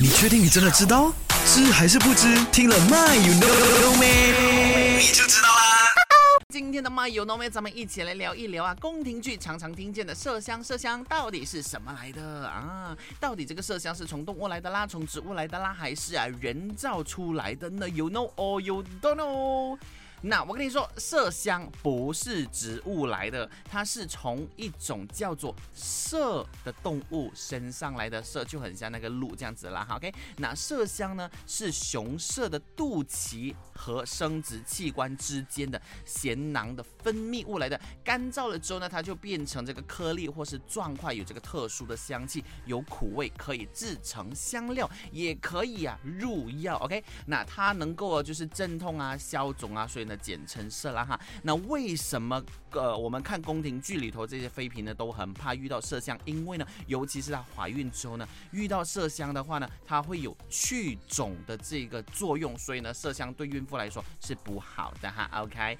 你确定你真的知道？知还是不知？听了 My you know Me，？你就知道啦。今天的 My You Know Me，咱们一起来聊一聊啊，宫廷剧常常听见的麝香，麝香到底是什么来的啊？到底这个麝香是从动物来的啦，从植物来的啦，还是啊人造出来的呢？You know or you don't know？那我跟你说，麝香不是植物来的，它是从一种叫做麝的动物身上来的，麝就很像那个鹿这样子啦。OK，那麝香呢是雄麝的肚脐和生殖器官之间的咸囊的分泌物来的，干燥了之后呢，它就变成这个颗粒或是状块，有这个特殊的香气，有苦味，可以制成香料，也可以啊入药。OK，那它能够就是镇痛啊、消肿啊，所以。那简称麝啦哈，那为什么呃我们看宫廷剧里头这些妃嫔呢都很怕遇到麝香？因为呢，尤其是她怀孕之后呢，遇到麝香的话呢，它会有去肿的这个作用，所以呢，麝香对孕妇来说是不好的哈。OK，